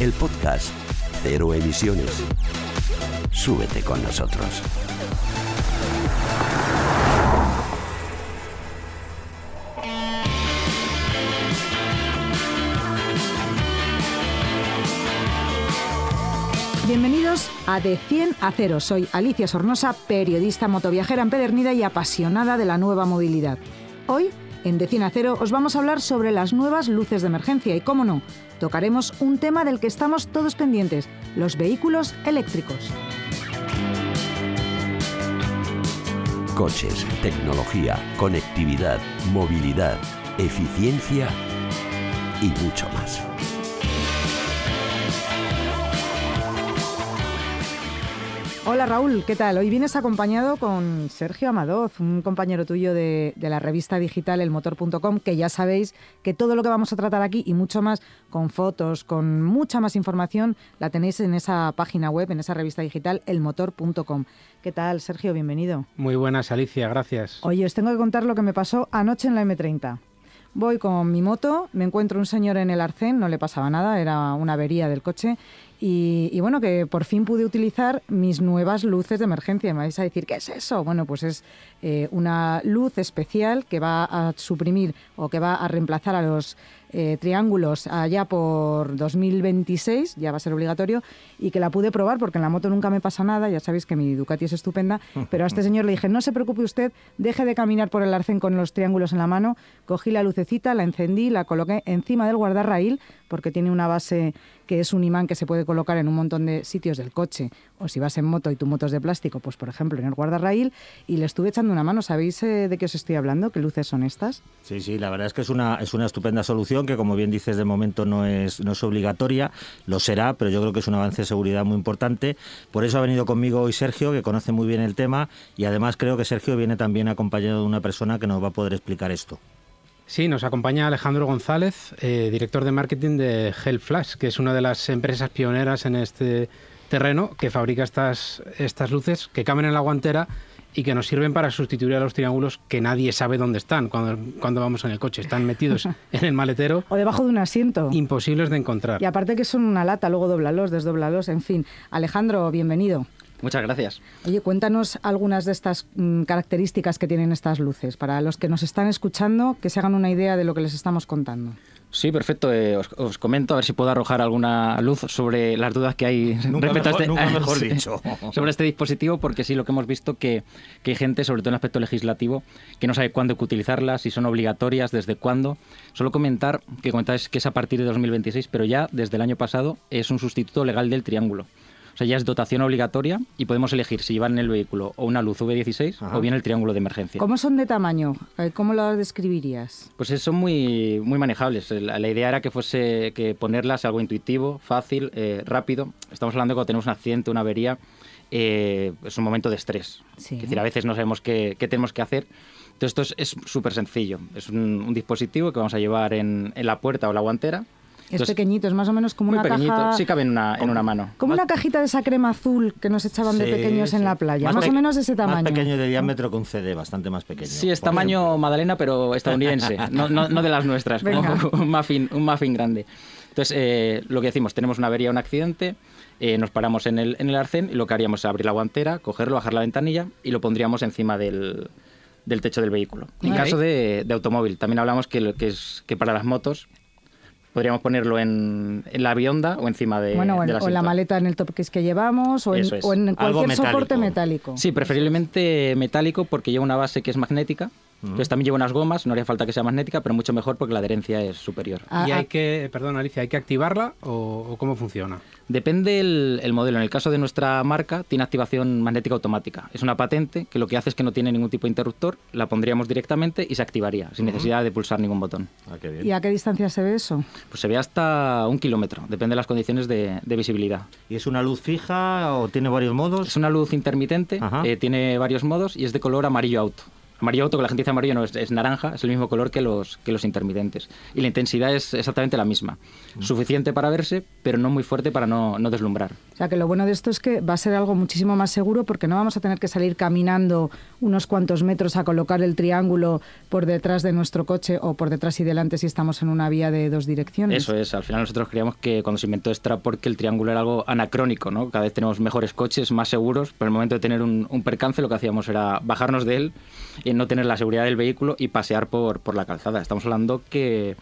El podcast Cero Emisiones. Súbete con nosotros. Bienvenidos a De 100 a 0. Soy Alicia Sornosa, periodista motoviajera empedernida y apasionada de la nueva movilidad. Hoy, en De 100 a 0, os vamos a hablar sobre las nuevas luces de emergencia y, cómo no, tocaremos un tema del que estamos todos pendientes, los vehículos eléctricos. Coches, tecnología, conectividad, movilidad, eficiencia y mucho más. Hola Raúl, ¿qué tal? Hoy vienes acompañado con Sergio Amadoz, un compañero tuyo de, de, la revista digital elmotor.com, que ya sabéis que todo lo que vamos a tratar aquí y mucho más, con fotos, con mucha más información, la tenéis en esa página web, en esa revista digital elmotor.com. ¿Qué tal, Sergio? Bienvenido. Muy buenas, Alicia, gracias. Oye, os tengo que contar lo que me pasó anoche en la M30. Voy con mi moto, me encuentro un señor en el arcén, no le pasaba nada, era una avería del coche, y, y, bueno, que por fin pude utilizar mis nuevas luces de emergencia. Me vais a decir, ¿qué es eso? Bueno, pues es eh, una luz especial que va a suprimir o que va a reemplazar a los eh, triángulos allá por 2026, ya va a ser obligatorio, y que la pude probar porque en la moto nunca me pasa nada, ya sabéis que mi Ducati es estupenda, pero a este señor le dije, no se preocupe usted, deje de caminar por el arcén con los triángulos en la mano, cogí la lucecita, la encendí, la coloqué encima del guardarraíl, porque tiene una base que es un imán que se puede colocar en un montón de sitios del coche, o si vas en moto y tu moto es de plástico, pues por ejemplo en el guardarraíl, y le estuve echando una mano. ¿Sabéis eh, de qué os estoy hablando? ¿Qué luces son estas? Sí, sí, la verdad es que es una, es una estupenda solución que, como bien dices, de momento no es, no es obligatoria, lo será, pero yo creo que es un avance de seguridad muy importante. Por eso ha venido conmigo hoy Sergio, que conoce muy bien el tema, y además creo que Sergio viene también acompañado de una persona que nos va a poder explicar esto. Sí, nos acompaña Alejandro González, eh, director de marketing de Flash, que es una de las empresas pioneras en este terreno que fabrica estas, estas luces que caben en la guantera y que nos sirven para sustituir a los triángulos que nadie sabe dónde están cuando, cuando vamos en el coche. Están metidos en el maletero. O debajo de un asiento. Imposibles de encontrar. Y aparte que son una lata, luego doblalos, desdóblalos, en fin. Alejandro, bienvenido. Muchas gracias. Oye, cuéntanos algunas de estas mm, características que tienen estas luces, para los que nos están escuchando, que se hagan una idea de lo que les estamos contando. Sí, perfecto. Eh, os, os, comento a ver si puedo arrojar alguna luz sobre las dudas que hay nunca respecto mejor, a este, nunca mejor dicho. sobre este dispositivo, porque sí, lo que hemos visto que, que hay gente, sobre todo en el aspecto legislativo, que no sabe cuándo hay que utilizarlas, si son obligatorias, desde cuándo. Solo comentar que comentáis que es a partir de 2026, pero ya desde el año pasado es un sustituto legal del triángulo. O sea, ya es dotación obligatoria y podemos elegir si llevar en el vehículo o una luz V16 Ajá. o bien el triángulo de emergencia. ¿Cómo son de tamaño? ¿Cómo lo describirías? Pues son muy, muy manejables. La, la idea era que fuese que ponerlas algo intuitivo, fácil, eh, rápido. Estamos hablando de cuando tenemos un accidente, una avería, eh, es un momento de estrés. Sí. Es decir, a veces no sabemos qué, qué tenemos que hacer. Entonces, esto es súper sencillo. Es un, un, dispositivo que vamos a llevar en, en la puerta o la guantera es Entonces, pequeñito, es más o menos como muy una pequeñito. caja... Sí cabe en una, en una mano. Como una cajita de esa crema azul que nos echaban sí, de pequeños sí. en la playa, más, más o menos de ese tamaño. Más pequeño de diámetro que un CD, bastante más pequeño. Sí, es tamaño ejemplo. Magdalena, pero estadounidense, no, no, no, de las nuestras, como un muffin, un muffin grande. Entonces, eh, lo que decimos, tenemos una avería, un accidente, eh, nos paramos en el, en el arcén y lo que haríamos es abrir la guantera, cogerlo, bajar la ventanilla y lo pondríamos encima del, del techo del vehículo. En caso de, de, automóvil, también hablamos que, que, es, que para las motos podríamos ponerlo en, en, la bionda o encima de, bueno, o en, de o en la maleta en el top que es que llevamos o en, o en cualquier metálico. soporte metálico. Sí, preferiblemente metálico porque lleva una base que es magnética Entonces también lleva unas gomas, no haría falta que sea magnética, pero mucho mejor porque la adherencia es superior. Ah, ¿Y ah. hay que, perdón Alicia, hay que activarla o, o cómo funciona? Depende el, el modelo. En el caso de nuestra marca, tiene activación magnética automática. Es una patente que lo que hace es que no tiene ningún tipo de interruptor, la pondríamos directamente y se activaría, sin necesidad de pulsar ningún botón. Ah, qué bien. ¿Y a qué distancia se ve eso? Pues se ve hasta un kilómetro, depende de las condiciones de, de visibilidad. ¿Y es una luz fija o tiene varios modos? Es una luz intermitente, eh, tiene varios modos y es de color amarillo auto. Amarillo auto, que la gente dice amarillo, no, es, es naranja, es el mismo color que los, que los intermitentes. Y la intensidad es exactamente la misma. Suficiente para verse, pero no muy fuerte para no, no deslumbrar. Sea, que lo bueno de esto es que va a ser algo muchísimo más seguro porque no vamos a tener que salir caminando unos cuantos metros a colocar el triángulo por detrás de nuestro coche o por detrás y delante si estamos en una vía de dos direcciones. Eso es, al final nosotros creíamos que cuando se inventó esto era porque el triángulo era algo anacrónico, ¿no? Cada vez tenemos mejores coches, más seguros, pero en el momento de tener un, percance lo que hacíamos era bajarnos de él y no tener la seguridad del vehículo y pasear por, por la calzada. Estamos hablando que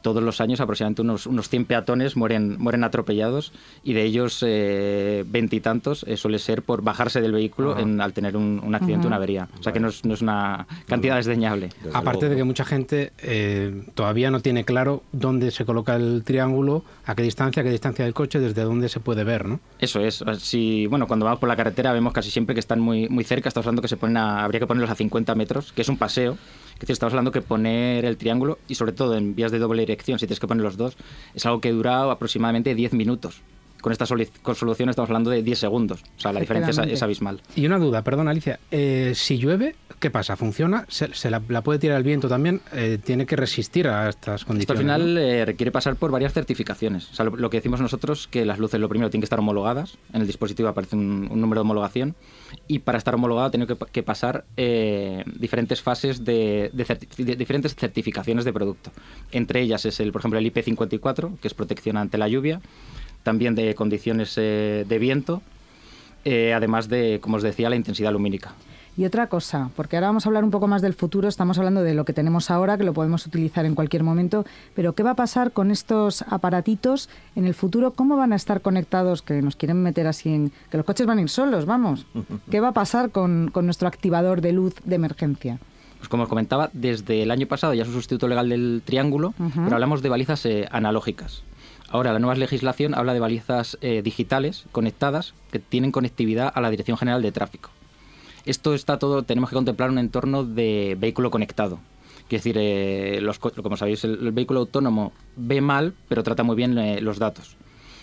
todos los años aproximadamente unos, unos 100 peatones mueren, mueren atropellados y de ellos eh, veintitantos eh, suele ser por bajarse del vehículo en- al tener un, un accidente, una avería. O sea que no es, no es una cantidad desdeñable. Desde Aparte de luego. que mucha gente eh, todavía no tiene claro dónde se coloca el triángulo, a qué distancia, a qué distancia del coche, desde dónde se puede ver, ¿no? Eso es. Si, bueno, cuando vamos por la carretera vemos casi siempre que están muy, muy cerca. Estamos hablando que se ponen a- habría que ponerlos a 50 metros, que es un paseo. Es decir, estamos hablando que poner el triángulo, y sobre todo en vías de doble dirección, si tienes que poner los dos, es algo que dura aproximadamente 10 minutos. Con esta solución estamos hablando de 10 segundos. O sea, la diferencia es abismal. Y una duda, perdón Alicia, eh, si llueve, ¿qué pasa? ¿Funciona? ¿Se, se la, la puede tirar el viento también? Eh, ¿Tiene que resistir a estas Esto condiciones? al final ¿no? eh, requiere pasar por varias certificaciones. O sea, lo, lo que decimos nosotros que las luces lo primero tienen que estar homologadas. En el dispositivo aparece un, un número de homologación. Y para estar homologado tiene que, que pasar eh, diferentes fases de, de certi- de diferentes certificaciones de producto. Entre ellas es el, por ejemplo, el IP54, que es protección ante la lluvia. También de condiciones eh, de viento. eh, además de, como os decía, la intensidad lumínica. Y otra cosa, porque ahora vamos a hablar un poco más del futuro, estamos hablando de lo que tenemos ahora, que lo podemos utilizar en cualquier momento, pero ¿qué va a pasar con estos aparatitos en el futuro? ¿Cómo van a estar conectados? Que nos quieren meter así en... que los coches van a ir solos, vamos. ¿Qué va a pasar con, con nuestro activador de luz de emergencia? Pues como os comentaba, desde el año pasado ya es un sustituto legal del triángulo, pero hablamos de balizas eh, analógicas. Ahora la nueva legislación habla de balizas eh, digitales conectadas que tienen conectividad a la Dirección General de Tráfico. Esto está todo, tenemos que contemplar un entorno de vehículo conectado. Quiere decir, eh, los co- como sabéis, el, el vehículo autónomo ve mal, pero trata muy bien eh, los datos.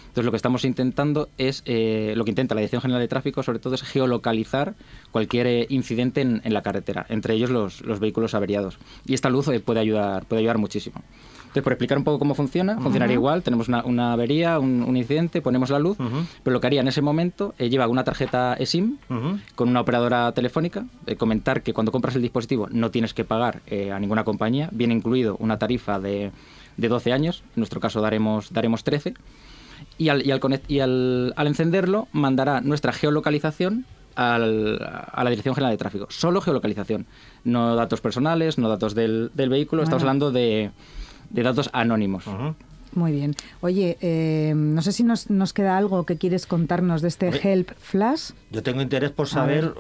Entonces lo que estamos intentando es, eh, lo que intenta la Dirección General de Tráfico sobre todo es geolocalizar cualquier eh, incidente en, en la carretera, entre ellos los, los vehículos averiados. Y esta luz eh, puede, ayudar, puede ayudar muchísimo. Entonces, por explicar un poco cómo funciona, funcionaría igual, tenemos una, una avería, un, un incidente, ponemos la luz, pero lo que haría en ese momento eh, lleva una tarjeta eSIM con una operadora telefónica, eh, comentar que cuando compras el dispositivo no tienes que pagar eh, a ninguna compañía, viene incluido una tarifa de, de 12 años, en nuestro caso daremos, daremos 13, y, al, y, al, conect- y al, al encenderlo mandará nuestra geolocalización al- a la Dirección General de Tráfico. Solo geolocalización, no datos personales, no datos del, del vehículo, estamos hablando de, de datos anónimos. Muy bien. Oye, eh, no sé si nos, nos queda algo que quieres contarnos de este. Help Flash. Yo tengo interés por saber,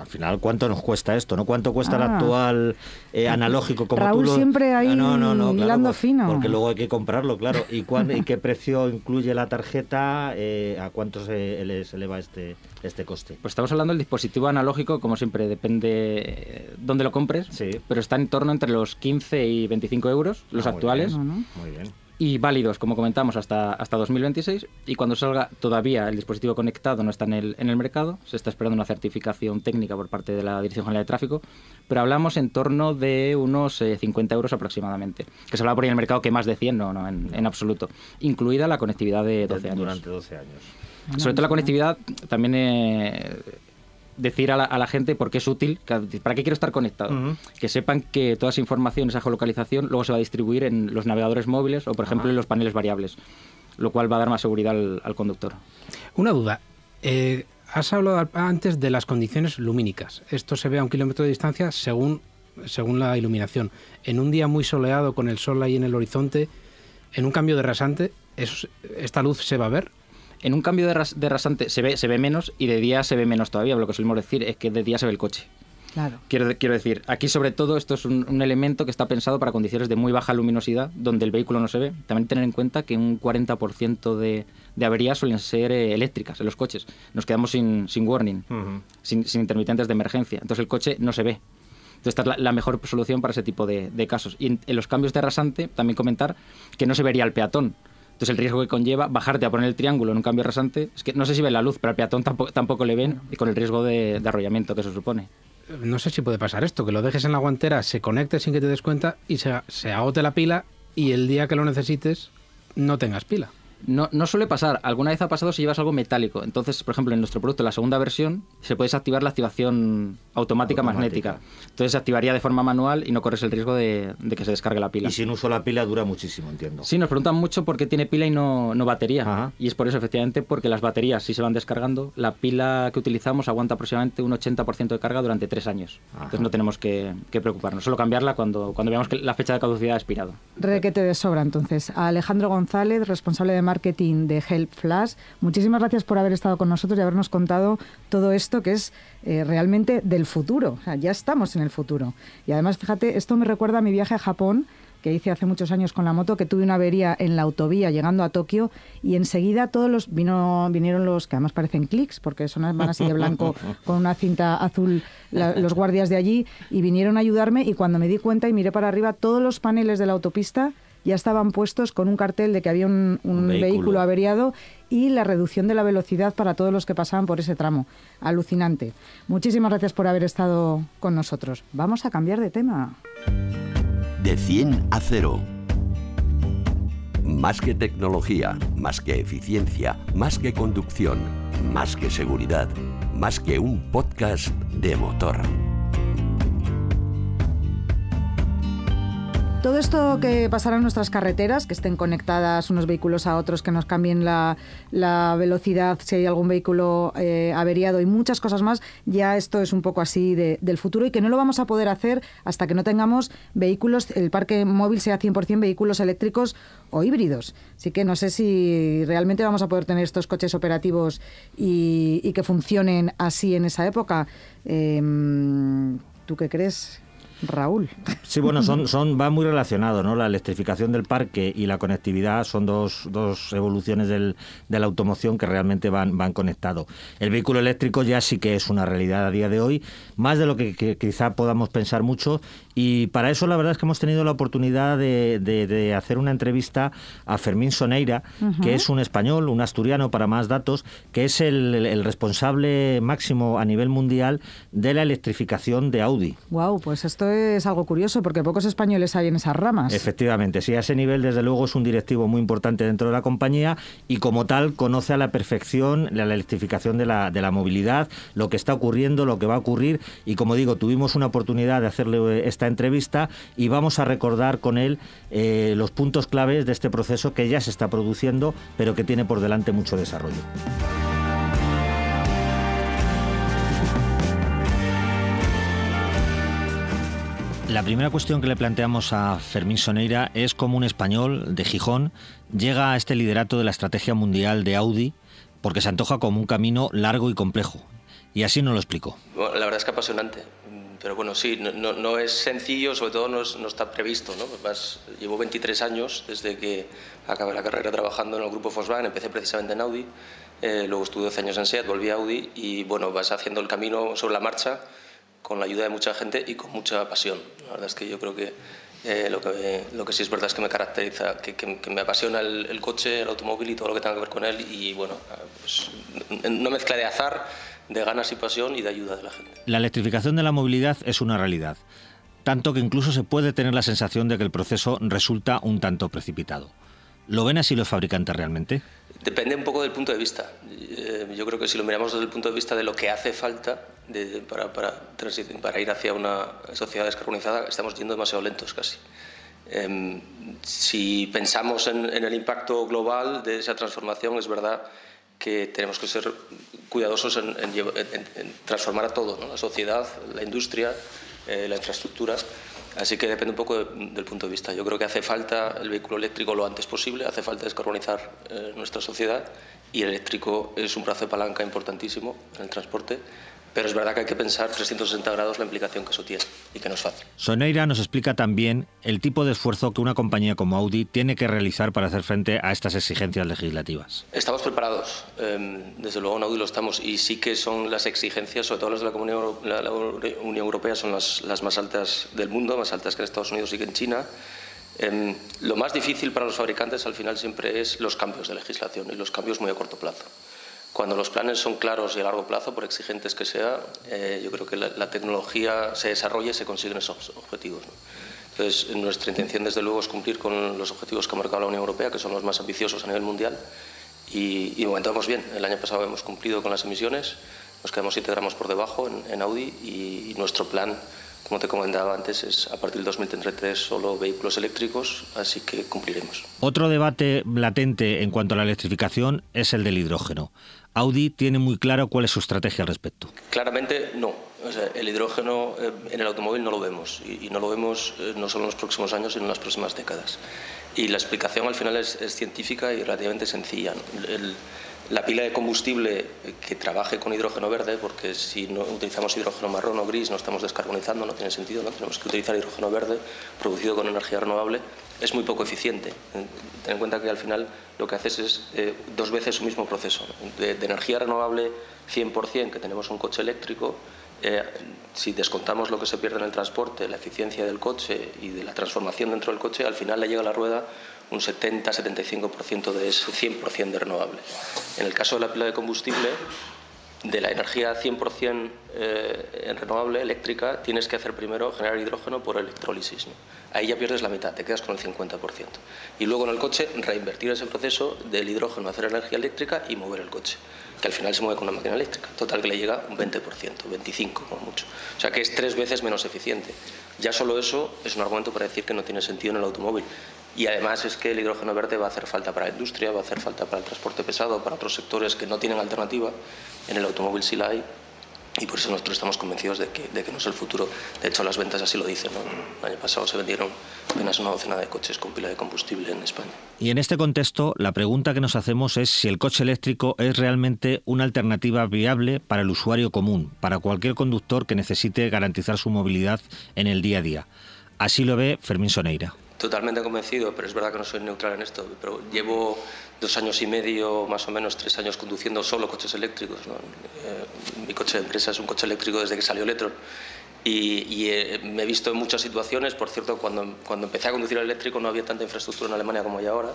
al final, cuánto nos cuesta esto, ¿no? ¿Cuánto cuesta el Ah. actual eh, analógico como Raúl tú lo... siempre ahí hilando por- fino. Porque luego hay que comprarlo, claro. ¿Y, cuán- y qué precio incluye la tarjeta? eh, ¿A cuánto se, le- se eleva este, este coste? Pues estamos hablando del dispositivo analógico, como siempre, depende eh, dónde lo compres, Sí. pero está en torno entre los 15 y 25 euros, los Ah, muy actuales, bien. Muy bien. Y válidos, como comentamos, hasta, hasta 2026. Y cuando salga todavía el dispositivo conectado no está en el, en el mercado, se está esperando una certificación técnica por parte de la Dirección General de Tráfico, pero hablamos en torno de unos eh, 50 euros aproximadamente, que se hablaba por ahí en el mercado que más de 100, no, no, en, en absoluto, incluida la conectividad de 12 años. Durante 12 años. Sobre todo la conectividad, también eh, decir a la, a la gente por qué es útil, para qué quiero estar conectado. Que sepan que toda esa información, esa geolocalización, luego se va a distribuir en los navegadores móviles o, por ejemplo, en los paneles variables, lo cual va a dar más seguridad al, al conductor. Una duda. Eh, has hablado antes de las condiciones lumínicas. Esto se ve a un kilómetro de distancia según, según la iluminación. En un día muy soleado con el sol ahí en el horizonte, en un cambio de rasante, ¿eso- ¿esta luz se va a ver? En un cambio de, ras- de rasante se ve, se ve menos y de día se ve menos todavía. Lo que solemos decir es que de día se ve el coche. Claro. Quiero, quiero decir, aquí sobre todo esto es un, un elemento que está pensado para condiciones de muy baja luminosidad, donde el vehículo no se ve. También tener en cuenta que un 40% de, de averías suelen ser eh, eléctricas en los coches. Nos quedamos sin, sin warning, sin, sin intermitentes de emergencia. Entonces el coche no se ve. Entonces, esta es la, la mejor solución para ese tipo de, de casos. Y en, en los cambios de rasante, también comentar que no se vería el peatón. Entonces, el riesgo que conlleva bajarte a poner el triángulo en un cambio rasante es que no sé si ve la luz, pero al peatón tampoco, tampoco le ven y con el riesgo de, de arrollamiento que eso supone. No sé si puede pasar esto, que lo dejes en la guantera, se conecte sin que te des cuenta y se, se agote la pila y el día que lo necesites no tengas pila. No, no suele pasar. Alguna vez ha pasado si llevas algo metálico. Entonces, por ejemplo, en nuestro producto, la segunda versión, se puede desactivar la activación automática, Automática. magnética. Entonces se activaría de forma manual y no corres el riesgo de, de que se descargue la pila. Y sin uso la pila dura muchísimo, entiendo. Sí, nos preguntan mucho por qué tiene pila y no, no batería. Ajá. Y es por eso, efectivamente, porque las baterías, si se van descargando, la pila que utilizamos aguanta aproximadamente un 80% de carga durante tres años. Ajá. Entonces no tenemos que, que preocuparnos. Solo cambiarla cuando, cuando veamos que la fecha de caducidad ha expirado. Requete de sobra, entonces. A Alejandro González, responsable de marketing de Help Flash, muchísimas gracias por haber estado con nosotros y habernos contado todo esto que es eh, realmente del futuro. O sea, ya estamos en el futuro. Y además, fíjate, esto me recuerda a mi viaje a Japón que hice hace muchos años con la moto, que tuve una avería en la autovía llegando a Tokio y enseguida todos los vino, vinieron los que además parecen clics porque son van así de blanco con una cinta azul la- los guardias de allí y vinieron a ayudarme y cuando me di cuenta y miré para arriba todos los paneles de la autopista ya estaban puestos con un cartel de que había un, un Un vehículo. vehículo. averiado y la reducción de la velocidad para todos los que pasaban por ese tramo. Alucinante. Muchísimas gracias por haber estado con nosotros. Vamos a cambiar de tema. De 100 a 0. Más que tecnología, más que eficiencia, más que conducción, más que seguridad, más que un podcast de motor. Todo esto que pasará en nuestras carreteras, que estén conectadas unos vehículos a otros, que nos cambien la, velocidad, si hay algún vehículo eh, averiado y muchas cosas más, ya esto es un poco así de- del futuro y que no lo vamos a poder hacer hasta que no tengamos vehículos, el parque móvil sea 100% vehículos eléctricos o híbridos. Así que no sé si realmente vamos a poder tener estos coches operativos y, y que funcionen así en esa época. Em, ¿Tú qué crees, Raúl? Sí, bueno, son, son, va muy relacionado, ¿no? La electrificación del parque y la conectividad son dos, dos evoluciones del, de la automoción que realmente van, van conectados. El vehículo eléctrico ya sí que es una realidad a día de hoy, más de lo que, que quizá podamos pensar mucho. Y para eso la verdad es que hemos tenido la oportunidad de, de- de hacer una entrevista a Fermín Soneira, que es un español, un asturiano para más datos, que es el, el responsable máximo a nivel mundial de la electrificación de Audi. Wow, pues esto es algo curioso porque pocos españoles hay en esas ramas. Efectivamente, sí, a ese nivel desde luego es un directivo muy importante dentro de la compañía y como tal conoce a la perfección la la electrificación de la, de la movilidad, lo que está ocurriendo, lo que va a ocurrir y como digo, tuvimos una oportunidad de hacerle eh, esta entrevista y vamos a recordar con él eh, los puntos claves de este proceso que ya se está produciendo pero que tiene por delante mucho desarrollo. La primera cuestión que le planteamos a Fermín Soneira es cómo un español de Gijón llega a este liderato de la estrategia mundial de Audi, porque se antoja como un camino largo y complejo. Y así nos lo explicó. Bueno, la verdad es que apasionante. Pero bueno, sí, no, no- no es sencillo, sobre todo no, es- no está previsto. ¿no? Vas- llevo 23 años desde que acabé la carrera trabajando en el grupo Volkswagen, empecé precisamente en Audi, eh, luego estuve 12 años en SEAT, volví a Audi y bueno, vas haciendo el camino sobre la marcha con la ayuda de mucha gente y con mucha pasión. La verdad es que yo creo que eh, lo, que lo que sí es verdad es que me caracteriza, que, que- que me apasiona el, el coche, el automóvil y todo lo que tenga que ver con él y bueno, pues, una mezcla de azar, de ganas y pasión y de ayuda de la gente. La electrificación de la movilidad es una realidad, tanto que incluso se puede tener la sensación de que el proceso resulta un tanto precipitado. ¿Lo ven así los fabricantes realmente? Depende un poco del punto de vista. Eh, yo creo que si lo miramos desde el punto de vista de lo que hace falta de- para, para, para ir hacia una sociedad descarbonizada, estamos yendo demasiado lentos casi. Em, si pensamos en, en el impacto global de esa transformación, es verdad que tenemos que ser cuidadosos en, transformar a todo, la sociedad, la industria, eh, la infraestructura. Así que depende un poco de- del punto de vista. Yo creo que hace falta el vehículo eléctrico lo antes posible, hace falta descarbonizar eh, nuestra sociedad y el eléctrico es un brazo de palanca importantísimo en el transporte, pero es verdad que hay que pensar 360 grados la implicación que eso tiene y que no es fácil. Soneira nos explica también el tipo de esfuerzo que una compañía como Audi tiene que realizar para hacer frente a estas exigencias legislativas. Estamos preparados, em, desde luego en Audi lo estamos, y sí que son las exigencias, sobre todo las de la, Unión Europea, son las, las más altas del mundo, más altas que en Estados Unidos y que en China. Em, lo más difícil para los fabricantes al final siempre es los cambios de legislación y los cambios muy a corto plazo. Cuando los planes son claros y a largo plazo, por exigentes que sea, eh, yo creo que la, tecnología se desarrolla y se consiguen esos objetivos. Entonces, nuestra intención, desde luego, es cumplir con los objetivos que ha marcado la Unión Europea, que son los más ambiciosos a nivel mundial. Y, y vamos bien. El año pasado hemos cumplido con las emisiones, nos quedamos 7 gramos por debajo en, Audi y nuestro plan como te comentaba antes, es a partir del 2033 solo vehículos eléctricos, así que cumpliremos. Otro debate latente en cuanto a la electrificación es el del hidrógeno. Audi tiene muy claro cuál es su estrategia al respecto. Claramente no. el hidrógeno eh, en el automóvil no lo vemos y, no lo vemos eh, no solo en los próximos años, sino en las próximas décadas. Y la explicación al final es, científica y relativamente sencilla. El, la pila de combustible que trabaje con hidrógeno verde, porque si no utilizamos hidrógeno marrón o gris no estamos descarbonizando, no tiene sentido, ¿no? tenemos que utilizar hidrógeno verde producido con energía renovable, es muy poco eficiente. Ten en cuenta que al final lo que haces es eh, dos veces su mismo proceso. De, energía renovable 100% que tenemos un coche eléctrico, eh, si descontamos lo que se pierde en el transporte, la eficiencia del coche y de la transformación dentro del coche, al final le llega a la rueda un 70-75% de ese 100% de renovable. En el caso de la pila de combustible, de la energía 100% eh, renovable eléctrica, tienes que hacer primero generar hidrógeno por electrólisis. Ahí ya pierdes la mitad, te quedas con el 50%. Y luego en el coche, reinvertir ese proceso del hidrógeno hacer energía eléctrica y mover el coche, que al final se mueve con una máquina eléctrica. Total que le llega un 20%, 25% como mucho. O sea que es tres veces menos eficiente. Ya solo eso es un argumento para decir que no tiene sentido en el automóvil. Y además es que el hidrógeno verde va a hacer falta para la industria, va a hacer falta para el transporte pesado, para otros sectores que no tienen alternativa. En el automóvil sí la hay. Y por eso nosotros estamos convencidos de que, de que no es el futuro. De hecho, las ventas así lo dicen. El año pasado se vendieron apenas una docena de coches con pila de combustible en España. Y en este contexto, la pregunta que nos hacemos es si el coche eléctrico es realmente una alternativa viable para el usuario común, para cualquier conductor que necesite garantizar su movilidad en el día a día. Así lo ve Fermín Soneira. Totalmente convencido, pero es verdad que no soy neutral en esto. Pero llevo dos años y medio, más o menos tres años, conduciendo solo coches eléctricos. Eh, mi coche de empresa es un coche eléctrico desde que salió Electron. Y, eh, me he visto en muchas situaciones, por cierto, cuando, cuando empecé a conducir el eléctrico no había tanta infraestructura en Alemania como hay ahora.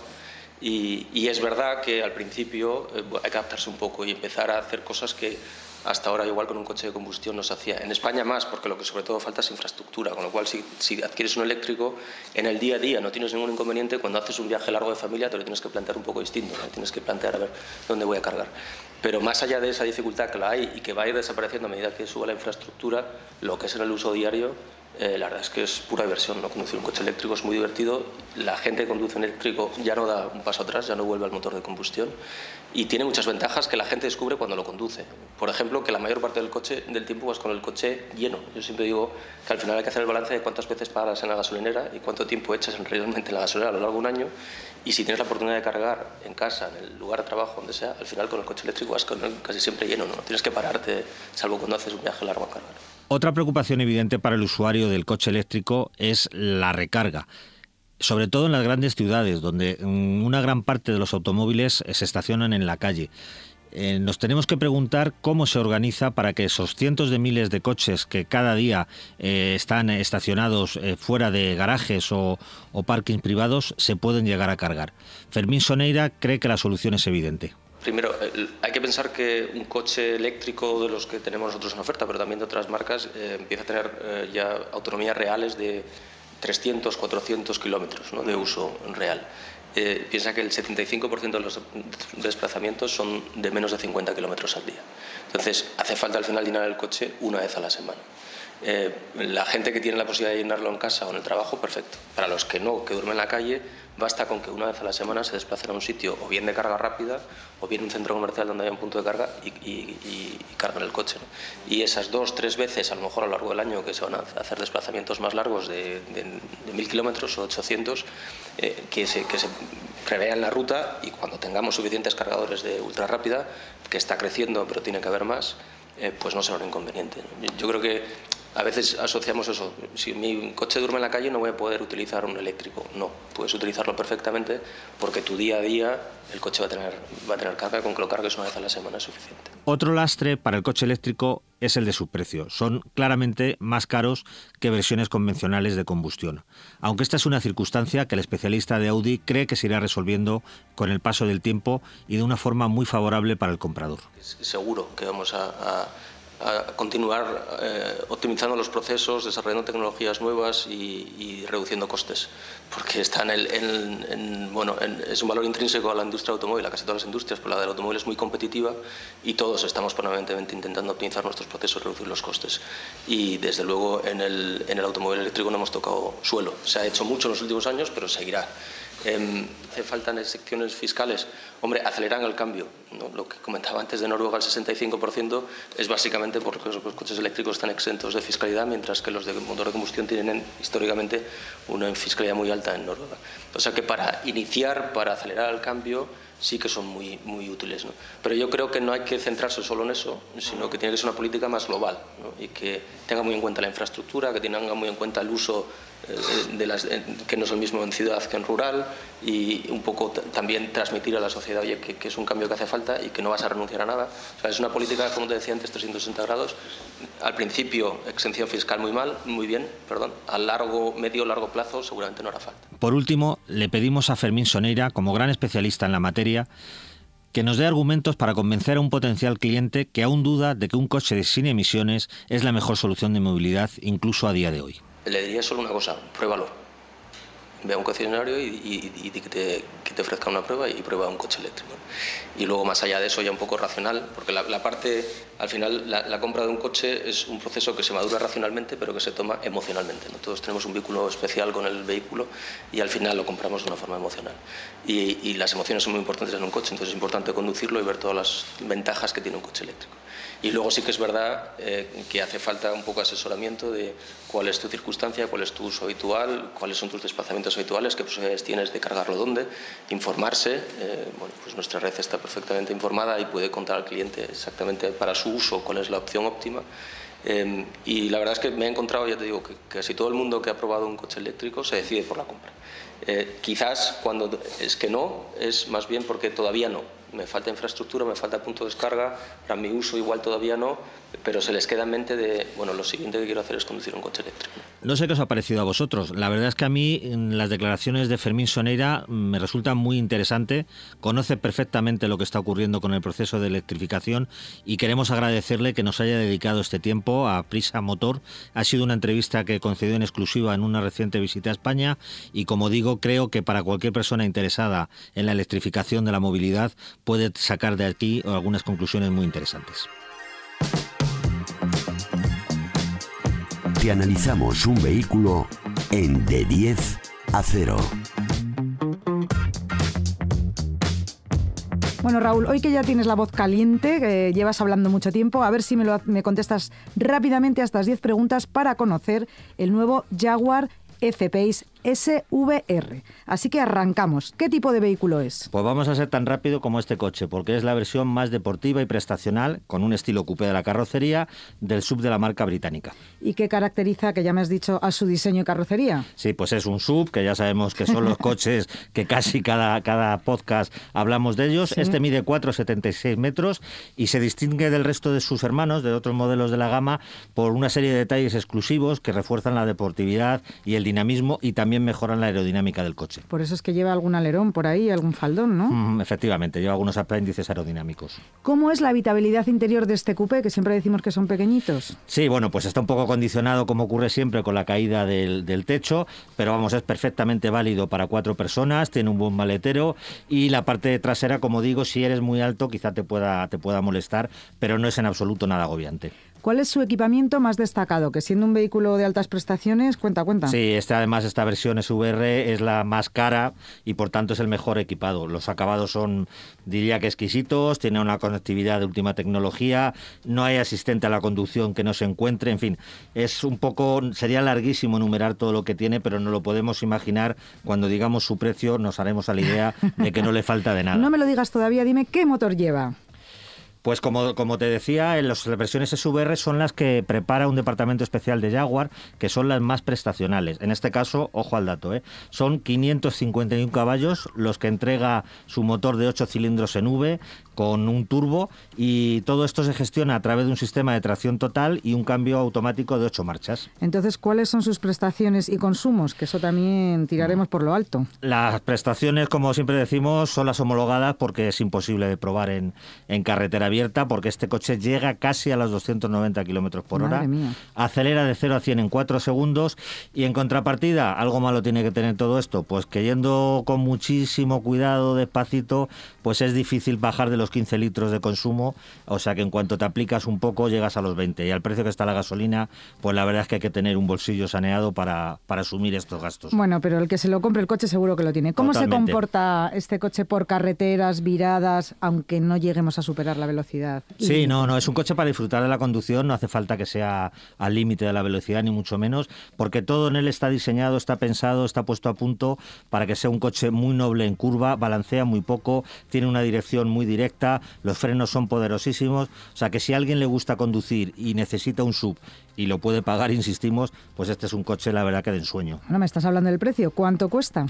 Y, y es verdad que al principio eh, hay que adaptarse un poco y empezar a hacer cosas que hasta ahora igual con un coche de combustión no se hacía. En España más, porque lo que sobre todo falta es infraestructura, con lo cual si, si, adquieres un eléctrico, en el día a día no tienes ningún inconveniente, cuando haces un viaje largo de familia te lo tienes que plantear un poco distinto, tienes que plantear a ver dónde voy a cargar. Pero más allá de esa dificultad que la hay y que va a ir desapareciendo a medida que suba la infraestructura, lo que es en el uso diario eh, la verdad es que es pura diversión, ¿no? Conducir un coche eléctrico es muy divertido, la gente que conduce un eléctrico ya no da un paso atrás, ya no vuelve al motor de combustión y tiene muchas ventajas que la gente descubre cuando lo conduce. Por ejemplo, que la mayor parte del, coche, del tiempo vas con el coche lleno. Yo siempre digo que al final hay que hacer el balance de cuántas veces paras en la gasolinera y cuánto tiempo echas realmente en la gasolinera a lo largo de un año y si tienes la oportunidad de cargar en casa, en el lugar de trabajo, donde sea, al final con el coche eléctrico vas con casi siempre lleno, no tienes que pararte, salvo cuando haces un viaje largo a cargar. Otra preocupación evidente para el usuario del coche eléctrico es la recarga sobre todo en las grandes ciudades, donde mm, una gran parte de los automóviles se estacionan en la calle. Eh, nos tenemos que preguntar cómo se organiza para que esos cientos de miles de coches que cada día eh, están estacionados eh, fuera de garajes o, o parkings privados se pueden llegar a cargar. Fermín Soneira cree que la solución es evidente. Primero, hay que pensar que un coche eléctrico de los que tenemos nosotros en oferta, pero también de otras marcas, eh, empieza a tener eh, ya autonomías reales de 300, 400 kilómetros de uso real. Eh, piensa que el 75% de los desplazamientos son de menos de 50 kilómetros al día. Entonces, hace falta al final llenar el coche una vez a la semana. La gente que tiene la posibilidad de llenarlo en casa o en el trabajo, perfecto. Para los que no, que duermen en la calle, Basta con que una vez a la semana se desplacen a un sitio o bien de carga rápida o bien un centro comercial donde haya un punto de carga y, y, cargan el coche. Y esas dos, tres veces, a lo mejor a lo largo del año, que se van a hacer desplazamientos más largos de, mil kilómetros o 800, eh, que, se, que se prevean la ruta y cuando tengamos suficientes cargadores de ultra rápida, que está creciendo pero tiene que haber más, eh, pues no será un inconveniente. Yo creo que a veces asociamos eso. Si mi coche duerme en la calle no voy a poder utilizar un eléctrico. No, puedes utilizarlo perfectamente porque tu día a día el coche va a tener, va a tener carga, con que lo cargues una vez a la semana es suficiente. Otro lastre para el coche eléctrico es el de su precio. Son claramente más caros que versiones convencionales de combustión. Aunque esta es una circunstancia que el especialista de Audi cree que se irá resolviendo con el paso del tiempo y de una forma muy favorable para el comprador. Seguro que vamos a a continuar eh, optimizando los procesos, desarrollando tecnologías nuevas y, reduciendo costes, porque está en el, bueno, es un valor intrínseco a la industria automóvil, a casi todas las industrias, pero la del automóvil es muy competitiva y todos estamos permanentemente intentando optimizar nuestros procesos, reducir los costes. Y desde luego en el, en el automóvil eléctrico no hemos tocado suelo. Se ha hecho mucho en los últimos años, pero seguirá. Eh, ¿Hace falta secciones fiscales? Hombre, aceleran el cambio. Lo que comentaba antes de Noruega, el 65% es básicamente porque los coches eléctricos están exentos de fiscalidad, mientras que los de motor de combustión tienen históricamente una fiscalidad muy alta en Noruega. O sea que para iniciar, para acelerar el cambio, sí que son muy, muy útiles. Pero yo creo que no hay que centrarse solo en eso, sino que tiene que ser una política más global y que tenga muy en cuenta la infraestructura, que tenga muy en cuenta el uso eh, de las, que no es el mismo en ciudad que en rural y un poco también transmitir a la sociedad oye, que, es un cambio que hace falta y que no vas a renunciar a nada. O sea, es una política, como te decía antes, 360 grados. Al principio, exención fiscal muy mal, muy bien, perdón. A largo, medio, largo plazo seguramente no hará falta. Por último, le pedimos a Fermín Soneira, como gran especialista en la materia, que nos dé argumentos para convencer a un potencial cliente que aún duda de que un coche sin emisiones es la mejor solución de movilidad incluso a día de hoy le diría solo una cosa, pruébalo. Ve a un concesionario y, y, te, que, te, ofrezca una prueba y prueba un coche eléctrico. Y luego, más allá de eso, ya un poco racional, porque la, parte, al final, la, compra de un coche es un proceso que se madura racionalmente, pero que se toma emocionalmente. ¿no? Todos tenemos un vínculo especial con el vehículo y al final lo compramos de una forma emocional. Y, las emociones son muy importantes en un coche, entonces es importante conducirlo y ver todas las ventajas que tiene un coche eléctrico. Y luego sí que es verdad eh, que hace falta un poco asesoramiento de cuál es tu circunstancia, cuál es tu uso habitual, cuáles son tus desplazamientos habituales, qué posibilidades tienes de cargarlo dónde, informarse. Eh, bueno, pues nuestra red está perfectamente informada y puede contar al cliente exactamente para su uso cuál es la opción óptima. Eh, y la verdad es que me he encontrado, ya te digo, que casi todo el mundo que ha probado un coche eléctrico se decide por la compra. quizás cuando es que no, es más bien porque todavía no me falta infraestructura, me falta punto de descarga, para mi uso igual todavía no, pero se les queda en mente de, bueno, lo siguiente que quiero hacer es conducir un coche eléctrico. No sé qué os ha parecido a vosotros. La verdad es que a mí las declaraciones de Fermín Soneira me resulta muy interesante. Conoce perfectamente lo que está ocurriendo con el proceso de electrificación y queremos agradecerle que nos haya dedicado este tiempo a Prisa Motor. Ha sido una entrevista que concedió en exclusiva en una reciente visita a España y como digo, creo que para cualquier persona interesada en la electrificación de la movilidad puede sacar de aquí algunas conclusiones muy interesantes. Te analizamos un vehículo en de 10 a 0. Bueno, Raúl, hoy que ya tienes la voz caliente, que llevas hablando mucho tiempo, a ver si me, lo, me contestas rápidamente a estas 10 preguntas para conocer el nuevo Jaguar F-Pace SVR. Así que arrancamos. ¿Qué tipo de vehículo es? Pues vamos a ser tan rápido como este coche, porque es la versión más deportiva y prestacional, con un estilo coupé de la carrocería, del sub de la marca británica. ¿Y qué caracteriza, que ya me has dicho, a su diseño y carrocería? Sí, pues es un sub, que ya sabemos que son los coches que casi cada, cada podcast hablamos de ellos. Este mide 4,76 metros y se distingue del resto de sus hermanos, de otros modelos de la gama, por una serie de detalles exclusivos que refuerzan la deportividad y el dinamismo y también mejoran la aerodinámica del coche. Por eso es que lleva algún alerón por ahí, algún faldón, ¿no? efectivamente, lleva algunos apéndices aerodinámicos. ¿Cómo es la habitabilidad interior de este coupé, que siempre decimos que son pequeñitos? Sí, bueno, pues está un poco condicionado, como ocurre siempre, con la caída del, techo, pero vamos, es perfectamente válido para cuatro personas, tiene un buen maletero y la parte trasera, como digo, si eres muy alto quizá te pueda, te pueda molestar, pero no es en absoluto nada agobiante. ¿Cuál es su equipamiento más destacado? Que siendo un vehículo de altas prestaciones, cuenta, cuenta. Sí, este, además esta versión SVR es la más cara y por tanto es el mejor equipado. Los acabados son, diría que exquisitos, tiene una conectividad de última tecnología, no hay asistente a la conducción que no se encuentre, en fin, es un poco, sería larguísimo enumerar todo lo que tiene, pero no lo podemos imaginar. Cuando digamos su precio nos haremos a la idea de que no le falta de nada. No me lo digas todavía, dime qué motor lleva. Pues como, como te decía, en las versiones SVR son las que prepara un departamento especial de Jaguar, que son las más prestacionales. En este caso, ojo al dato, ¿eh? son 551 caballos los que entrega su motor de 8 cilindros en V con un turbo y todo esto se gestiona a través de un sistema de tracción total y un cambio automático de 8 marchas. Entonces, ¿cuáles son sus prestaciones y consumos? Que eso también tiraremos por lo alto. Las prestaciones, como siempre decimos, son las homologadas porque es imposible de probar en, en carretera abierta porque este coche llega casi a los 290 kilómetros por hora. Acelera de 0 a 100 en 4 segundos y en contrapartida, algo malo tiene que tener todo esto, pues que yendo con muchísimo cuidado, despacito, pues es difícil bajar de los 15 litros de consumo, o sea que en cuanto te aplicas un poco llegas a los 20 y al precio que está la gasolina, pues la verdad es que hay que tener un bolsillo saneado para, para asumir estos gastos. Bueno, pero el que se lo compre el coche seguro que lo tiene. ¿Cómo se comporta este coche por carreteras, viradas, aunque no lleguemos a superar la velocidad? Sí, no, no, es un coche para disfrutar de la conducción, no hace falta que sea al límite de la velocidad ni mucho menos, porque todo en él está diseñado, está pensado, está puesto a punto para que sea un coche muy noble en curva, balancea muy poco, tiene una dirección muy directa, los frenos son poderosísimos, o sea que si a alguien le gusta conducir y necesita un sub y lo puede pagar, insistimos, pues este es un coche la verdad que de ensueño. No me estás hablando del precio, ¿cuánto cuesta?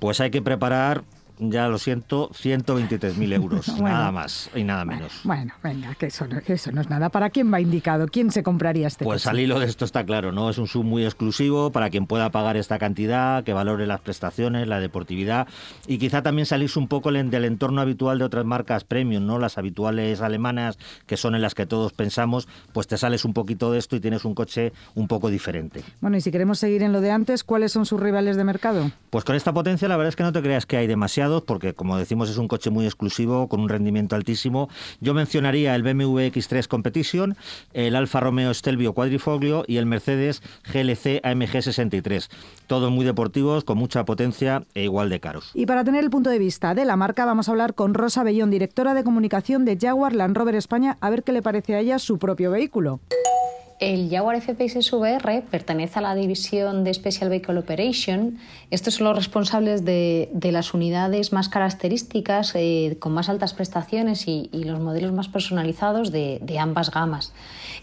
Pues hay que preparar ya lo siento, 123.000 euros, nada más y nada menos. Bueno, venga, que eso, no, eso no es nada. ¿Para quién va indicado? ¿Quién se compraría este Pues al hilo de esto está claro, ¿no? Es un sub muy exclusivo para quien pueda pagar esta cantidad, que valore las prestaciones, la deportividad y quizá también salirse un poco del entorno habitual de otras marcas premium, ¿no? Las habituales alemanas, que son en las que todos pensamos, pues te sales un poquito de esto y tienes un coche un poco diferente. Bueno, y si queremos seguir en lo de antes, ¿cuáles son sus rivales de mercado? Pues con esta potencia la verdad es que no te creas que hay demasiado porque como decimos es un coche muy exclusivo con un rendimiento altísimo. Yo mencionaría el BMW X3 Competition, el Alfa Romeo Stelvio Quadrifoglio y el Mercedes GLC AMG 63. Todos muy deportivos, con mucha potencia e igual de caros. Y para tener el punto de vista de la marca vamos a hablar con Rosa Bellón, directora de comunicación de Jaguar Land Rover España, a ver qué le parece a ella su propio vehículo. El Jaguar F-Pace SVR pertenece a la división de Special Vehicle Operation. Estos son los responsables de, las unidades más características, eh, con más altas prestaciones y, los modelos más personalizados de, ambas gamas.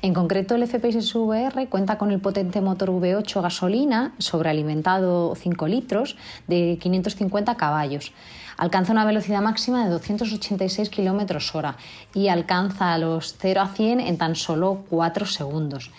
En concreto, el F-Pace SVR cuenta con el potente motor V8 gasolina sobrealimentado 5 litros de 550 caballos. Alcanza una velocidad máxima de 286 km hora y alcanza los 0 a 100 en tan solo 4 segundos.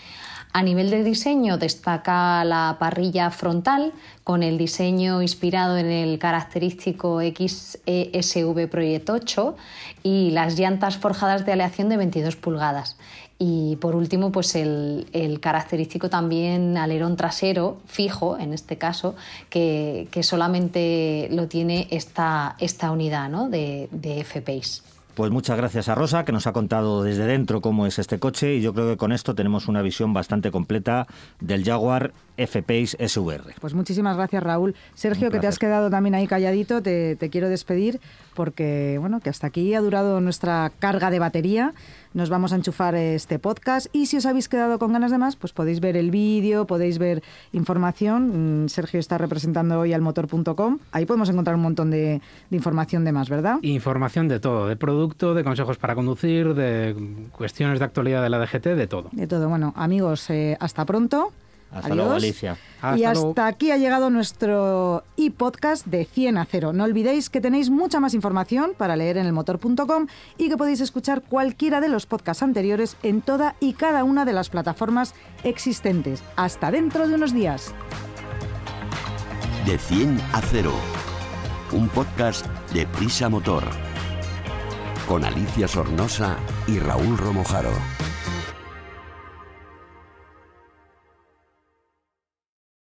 A nivel de diseño destaca la parrilla frontal con el diseño inspirado en el característico XESV Project 8 y las llantas forjadas de aleación de 22 pulgadas. Y por último, pues el, característico también alerón trasero, fijo en este caso, que, solamente lo tiene esta, esta unidad ¿no? de, de F-Pace. Pues muchas gracias a Rosa, que nos ha contado desde dentro cómo es este coche y yo creo que con esto tenemos una visión bastante completa del Jaguar F-Pace SVR. Pues muchísimas gracias Raúl. Sergio, que te has quedado también ahí calladito, te, te quiero despedir porque bueno, que hasta aquí ha durado nuestra carga de batería nos vamos a enchufar este podcast y si os habéis quedado con ganas de más, pues podéis ver el vídeo, podéis ver información. Mm, Sergio está representando hoy al motor.com. Ahí podemos encontrar un montón de, información de más, ¿verdad? Información de todo, de producto, de consejos para conducir, de cuestiones de actualidad de la DGT, de todo. De todo. Bueno, amigos, eh, hasta pronto. Hasta luego, Alicia. y hasta aquí ha llegado nuestro e-podcast de 100 a 0. No olvidéis que tenéis mucha más información para leer en elmotor.com y que podéis escuchar cualquiera de los podcasts anteriores en toda y cada una de las plataformas existentes. Hasta dentro de unos días. De 100 a 0. Un podcast de Prisa Motor. Con Alicia Sornosa y Raúl Romojaro.